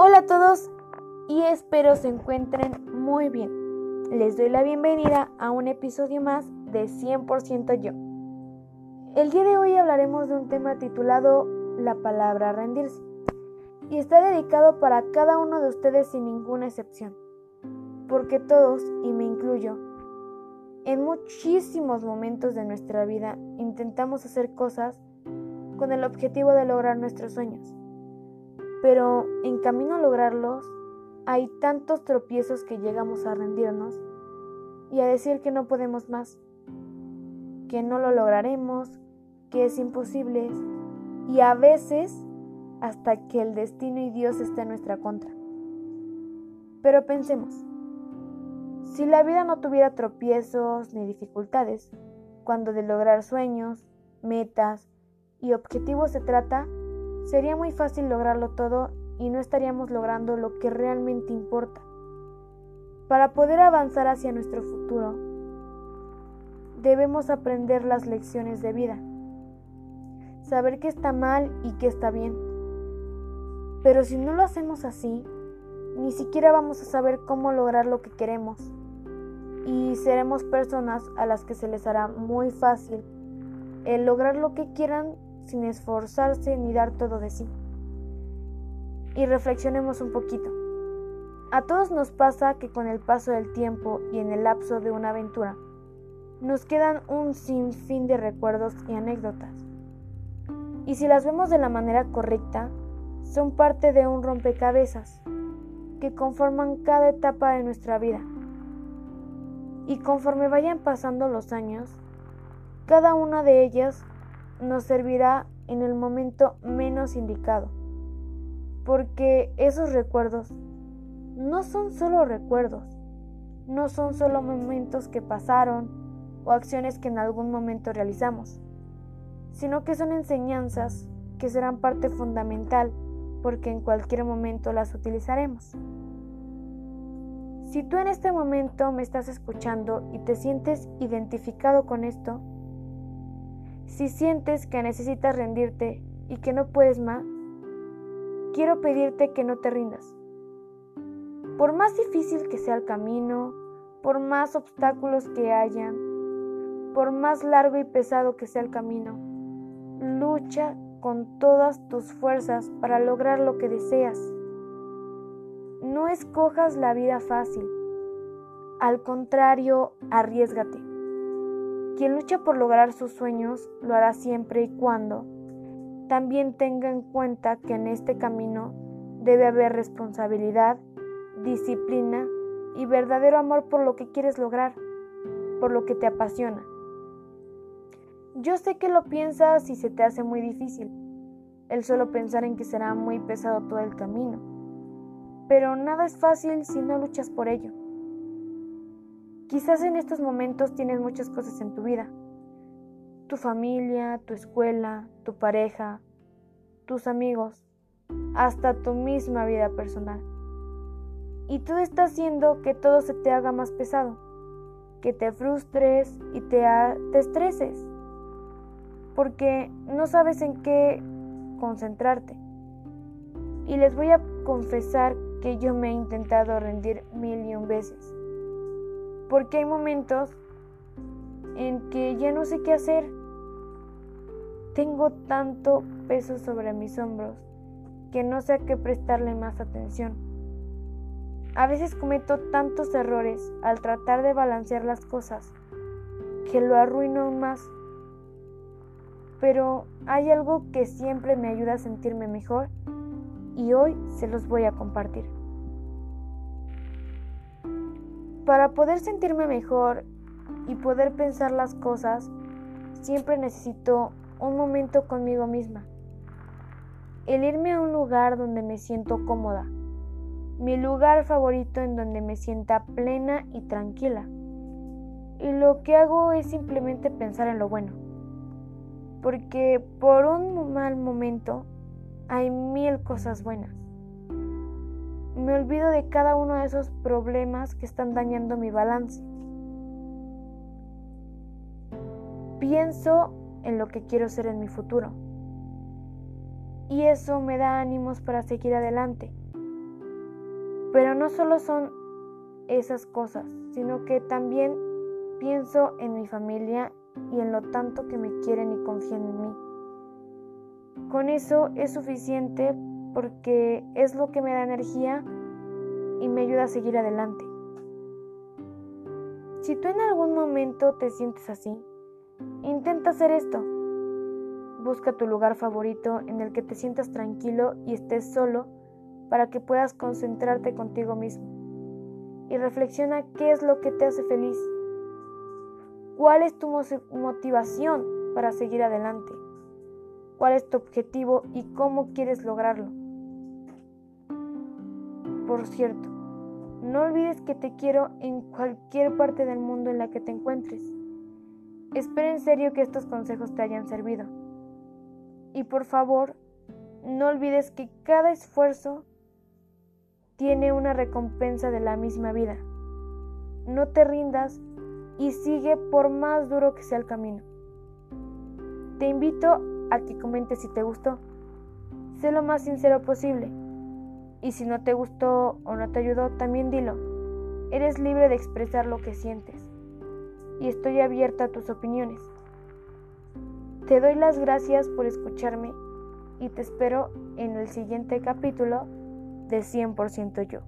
Hola a todos y espero se encuentren muy bien. Les doy la bienvenida a un episodio más de 100% yo. El día de hoy hablaremos de un tema titulado La palabra rendirse y está dedicado para cada uno de ustedes sin ninguna excepción, porque todos, y me incluyo, en muchísimos momentos de nuestra vida intentamos hacer cosas con el objetivo de lograr nuestros sueños. Pero en camino a lograrlos hay tantos tropiezos que llegamos a rendirnos y a decir que no podemos más, que no lo lograremos, que es imposible y a veces hasta que el destino y Dios esté en nuestra contra. Pero pensemos, si la vida no tuviera tropiezos ni dificultades, cuando de lograr sueños, metas y objetivos se trata, sería muy fácil lograrlo todo y no estaríamos logrando lo que realmente importa. Para poder avanzar hacia nuestro futuro, debemos aprender las lecciones de vida, saber qué está mal y qué está bien. Pero si no lo hacemos así, ni siquiera vamos a saber cómo lograr lo que queremos y seremos personas a las que se les hará muy fácil el lograr lo que quieran sin esforzarse ni dar todo de sí. Y reflexionemos un poquito. A todos nos pasa que con el paso del tiempo y en el lapso de una aventura, nos quedan un sinfín de recuerdos y anécdotas. Y si las vemos de la manera correcta, son parte de un rompecabezas que conforman cada etapa de nuestra vida. Y conforme vayan pasando los años, cada una de ellas nos servirá en el momento menos indicado, porque esos recuerdos no son solo recuerdos, no son solo momentos que pasaron o acciones que en algún momento realizamos, sino que son enseñanzas que serán parte fundamental porque en cualquier momento las utilizaremos. Si tú en este momento me estás escuchando y te sientes identificado con esto, si sientes que necesitas rendirte y que no puedes más, quiero pedirte que no te rindas. Por más difícil que sea el camino, por más obstáculos que hayan, por más largo y pesado que sea el camino, lucha con todas tus fuerzas para lograr lo que deseas. No escojas la vida fácil, al contrario, arriesgate. Quien lucha por lograr sus sueños lo hará siempre y cuando también tenga en cuenta que en este camino debe haber responsabilidad, disciplina y verdadero amor por lo que quieres lograr, por lo que te apasiona. Yo sé que lo piensas y se te hace muy difícil, el solo pensar en que será muy pesado todo el camino, pero nada es fácil si no luchas por ello. Quizás en estos momentos tienes muchas cosas en tu vida. Tu familia, tu escuela, tu pareja, tus amigos, hasta tu misma vida personal. Y tú estás haciendo que todo se te haga más pesado, que te frustres y te, te estreses, porque no sabes en qué concentrarte. Y les voy a confesar que yo me he intentado rendir mil y un veces porque hay momentos en que ya no sé qué hacer. Tengo tanto peso sobre mis hombros que no sé a qué prestarle más atención. A veces cometo tantos errores al tratar de balancear las cosas que lo arruino aún más. Pero hay algo que siempre me ayuda a sentirme mejor y hoy se los voy a compartir. Para poder sentirme mejor y poder pensar las cosas, siempre necesito un momento conmigo misma. El irme a un lugar donde me siento cómoda. Mi lugar favorito en donde me sienta plena y tranquila. Y lo que hago es simplemente pensar en lo bueno. Porque por un mal momento hay mil cosas buenas me olvido de cada uno de esos problemas que están dañando mi balance. Pienso en lo que quiero ser en mi futuro. Y eso me da ánimos para seguir adelante. Pero no solo son esas cosas, sino que también pienso en mi familia y en lo tanto que me quieren y confían en mí. Con eso es suficiente porque es lo que me da energía y me ayuda a seguir adelante. Si tú en algún momento te sientes así, intenta hacer esto. Busca tu lugar favorito en el que te sientas tranquilo y estés solo para que puedas concentrarte contigo mismo. Y reflexiona qué es lo que te hace feliz. ¿Cuál es tu motivación para seguir adelante? ¿Cuál es tu objetivo y cómo quieres lograrlo? Por cierto, no olvides que te quiero en cualquier parte del mundo en la que te encuentres. Espero en serio que estos consejos te hayan servido. Y por favor, no olvides que cada esfuerzo tiene una recompensa de la misma vida. No te rindas y sigue por más duro que sea el camino. Te invito a que comentes si te gustó. Sé lo más sincero posible. Y si no te gustó o no te ayudó, también dilo. Eres libre de expresar lo que sientes. Y estoy abierta a tus opiniones. Te doy las gracias por escucharme y te espero en el siguiente capítulo de 100% yo.